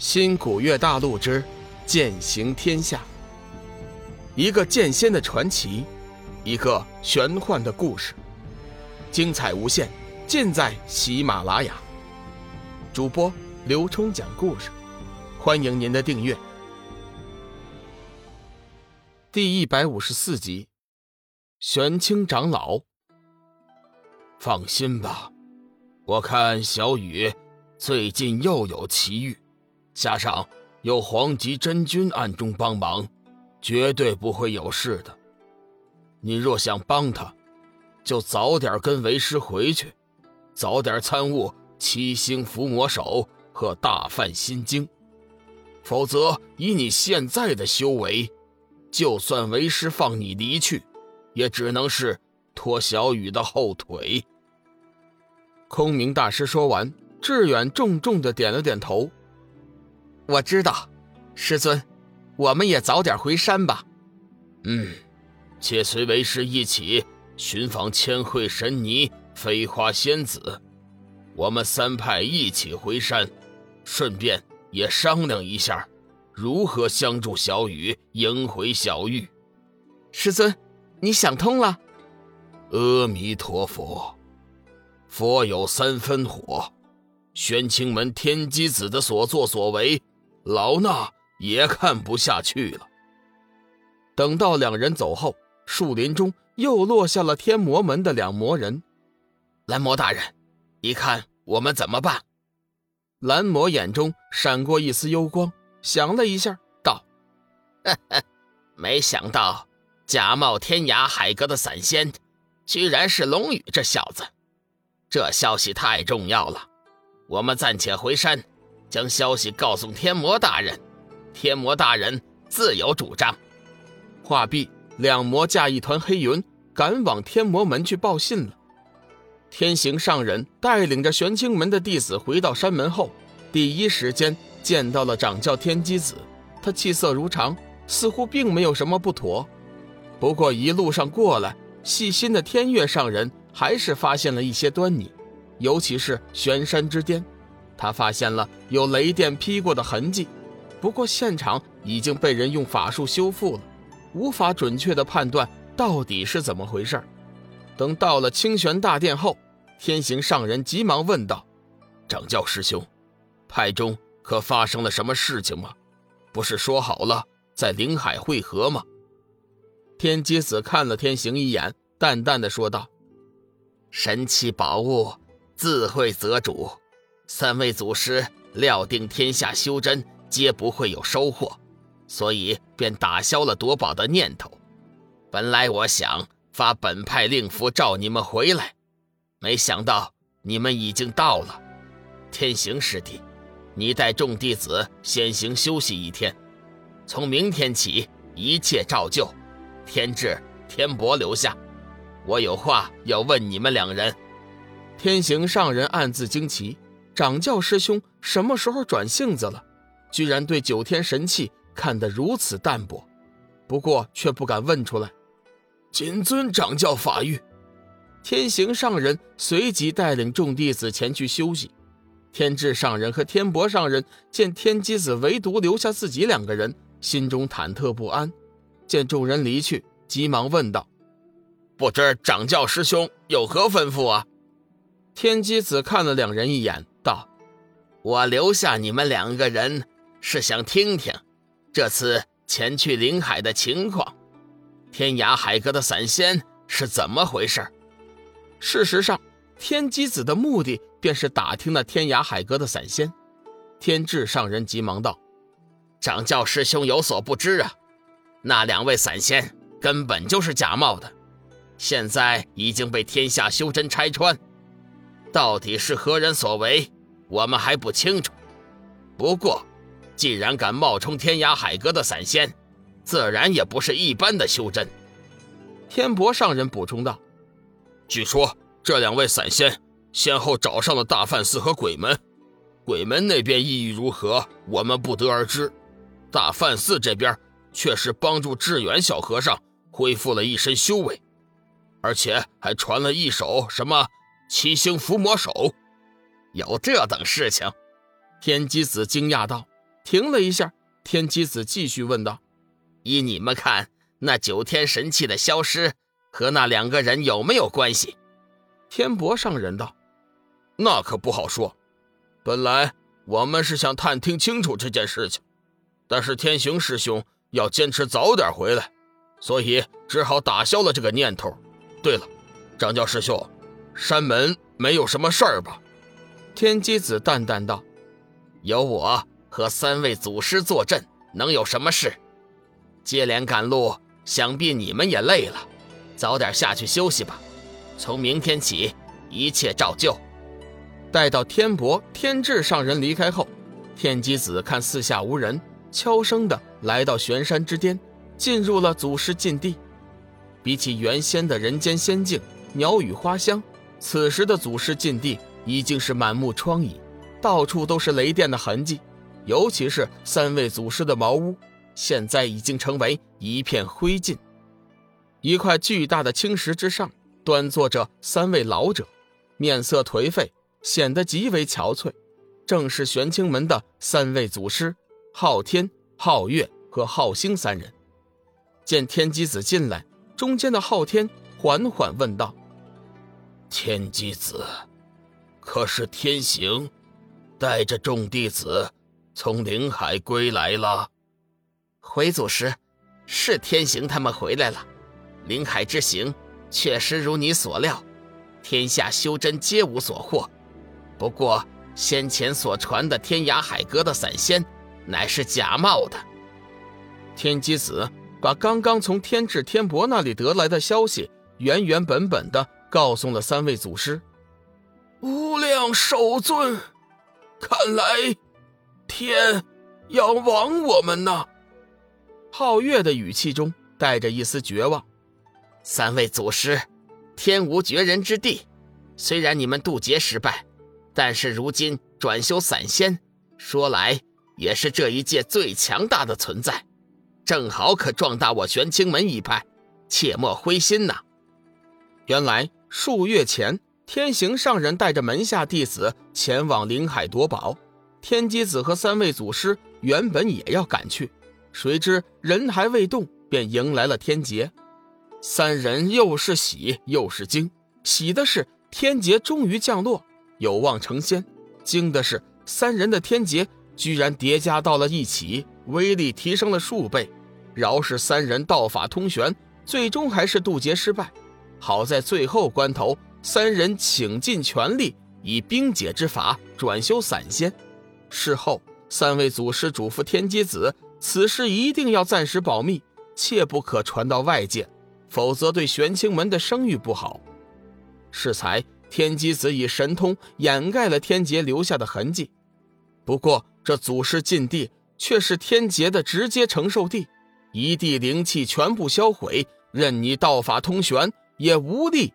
新古月大陆之剑行天下，一个剑仙的传奇，一个玄幻的故事，精彩无限，尽在喜马拉雅。主播刘冲讲故事，欢迎您的订阅。第一百五十四集，玄清长老，放心吧，我看小雨最近又有奇遇。加上有黄极真君暗中帮忙，绝对不会有事的。你若想帮他，就早点跟为师回去，早点参悟七星伏魔手和大梵心经。否则，以你现在的修为，就算为师放你离去，也只能是拖小雨的后腿。空明大师说完，志远重重的点了点头。我知道，师尊，我们也早点回山吧。嗯，且随为师一起寻访千惠神尼、飞花仙子。我们三派一起回山，顺便也商量一下，如何相助小雨迎回小玉。师尊，你想通了？阿弥陀佛，佛有三分火，玄清门天机子的所作所为。老衲也看不下去了。等到两人走后，树林中又落下了天魔门的两魔人。蓝魔大人，你看我们怎么办？蓝魔眼中闪过一丝幽光，想了一下，道：“没想到假冒天涯海阁的散仙，居然是龙宇这小子。这消息太重要了，我们暂且回山。”将消息告诉天魔大人，天魔大人自有主张。话毕，两魔驾一团黑云，赶往天魔门去报信了。天行上人带领着玄清门的弟子回到山门后，第一时间见到了掌教天机子。他气色如常，似乎并没有什么不妥。不过一路上过来，细心的天月上人还是发现了一些端倪，尤其是玄山之巅。他发现了有雷电劈过的痕迹，不过现场已经被人用法术修复了，无法准确的判断到底是怎么回事。等到了清玄大殿后，天行上人急忙问道：“掌教师兄，派中可发生了什么事情吗？不是说好了在灵海会合吗？”天机子看了天行一眼，淡淡的说道：“神奇宝物自会择主。”三位祖师料定天下修真皆不会有收获，所以便打消了夺宝的念头。本来我想发本派令符召你们回来，没想到你们已经到了。天行师弟，你带众弟子先行休息一天，从明天起一切照旧。天智、天博留下，我有话要问你们两人。天行上人暗自惊奇。掌教师兄什么时候转性子了？居然对九天神器看得如此淡薄，不过却不敢问出来。谨遵掌教法谕。天行上人随即带领众弟子前去休息。天智上人和天博上人见天机子唯独留下自己两个人，心中忐忑不安。见众人离去，急忙问道：“不知掌教师兄有何吩咐啊？”天机子看了两人一眼。：“我留下你们两个人，是想听听这次前去临海的情况。天涯海阁的散仙是怎么回事？事实上，天机子的目的便是打听那天涯海阁的散仙。”天智上人急忙道：“掌教师兄有所不知啊，那两位散仙根本就是假冒的，现在已经被天下修真拆穿。”到底是何人所为，我们还不清楚。不过，既然敢冒充天涯海阁的散仙，自然也不是一般的修真。天博上人补充道：“据说这两位散仙先后找上了大梵寺和鬼门，鬼门那边意义如何，我们不得而知。大梵寺这边却是帮助志远小和尚恢复了一身修为，而且还传了一手什么。”七星伏魔手，有这等事情？天机子惊讶道：“停了一下，天机子继续问道：“依你们看，那九天神器的消失和那两个人有没有关系？”天伯上人道：“那可不好说。本来我们是想探听清楚这件事情，但是天行师兄要坚持早点回来，所以只好打消了这个念头。对了，张教师兄，山门没有什么事儿吧？”天机子淡淡道：“有我和三位祖师坐镇，能有什么事？接连赶路，想必你们也累了，早点下去休息吧。从明天起，一切照旧。”待到天博、天智上人离开后，天机子看四下无人，悄声的来到玄山之巅，进入了祖师禁地。比起原先的人间仙境、鸟语花香，此时的祖师禁地。已经是满目疮痍，到处都是雷电的痕迹，尤其是三位祖师的茅屋，现在已经成为一片灰烬。一块巨大的青石之上，端坐着三位老者，面色颓废，显得极为憔悴，正是玄清门的三位祖师昊天、昊月和昊星三人。见天机子进来，中间的昊天缓缓问道：“天机子。”可是天行带着众弟子从灵海归来了。回祖师，是天行他们回来了。灵海之行确实如你所料，天下修真皆无所获。不过先前所传的天涯海阁的散仙，乃是假冒的。天机子把刚刚从天智天伯那里得来的消息原原本本的告诉了三位祖师。无量寿尊，看来天要亡我们呐！皓月的语气中带着一丝绝望。三位祖师，天无绝人之地。虽然你们渡劫失败，但是如今转修散仙，说来也是这一届最强大的存在，正好可壮大我玄清门一派，切莫灰心呐！原来数月前。天行上人带着门下弟子前往灵海夺宝，天机子和三位祖师原本也要赶去，谁知人还未动，便迎来了天劫。三人又是喜又是惊，喜的是天劫终于降落，有望成仙；惊的是三人的天劫居然叠加到了一起，威力提升了数倍。饶是三人道法通玄，最终还是渡劫失败。好在最后关头。三人倾尽全力，以冰解之法转修散仙。事后，三位祖师嘱咐天机子，此事一定要暂时保密，切不可传到外界，否则对玄清门的声誉不好。适才天机子以神通掩盖了天劫留下的痕迹。不过，这祖师禁地却是天劫的直接承受地，一地灵气全部销毁，任你道法通玄也无力。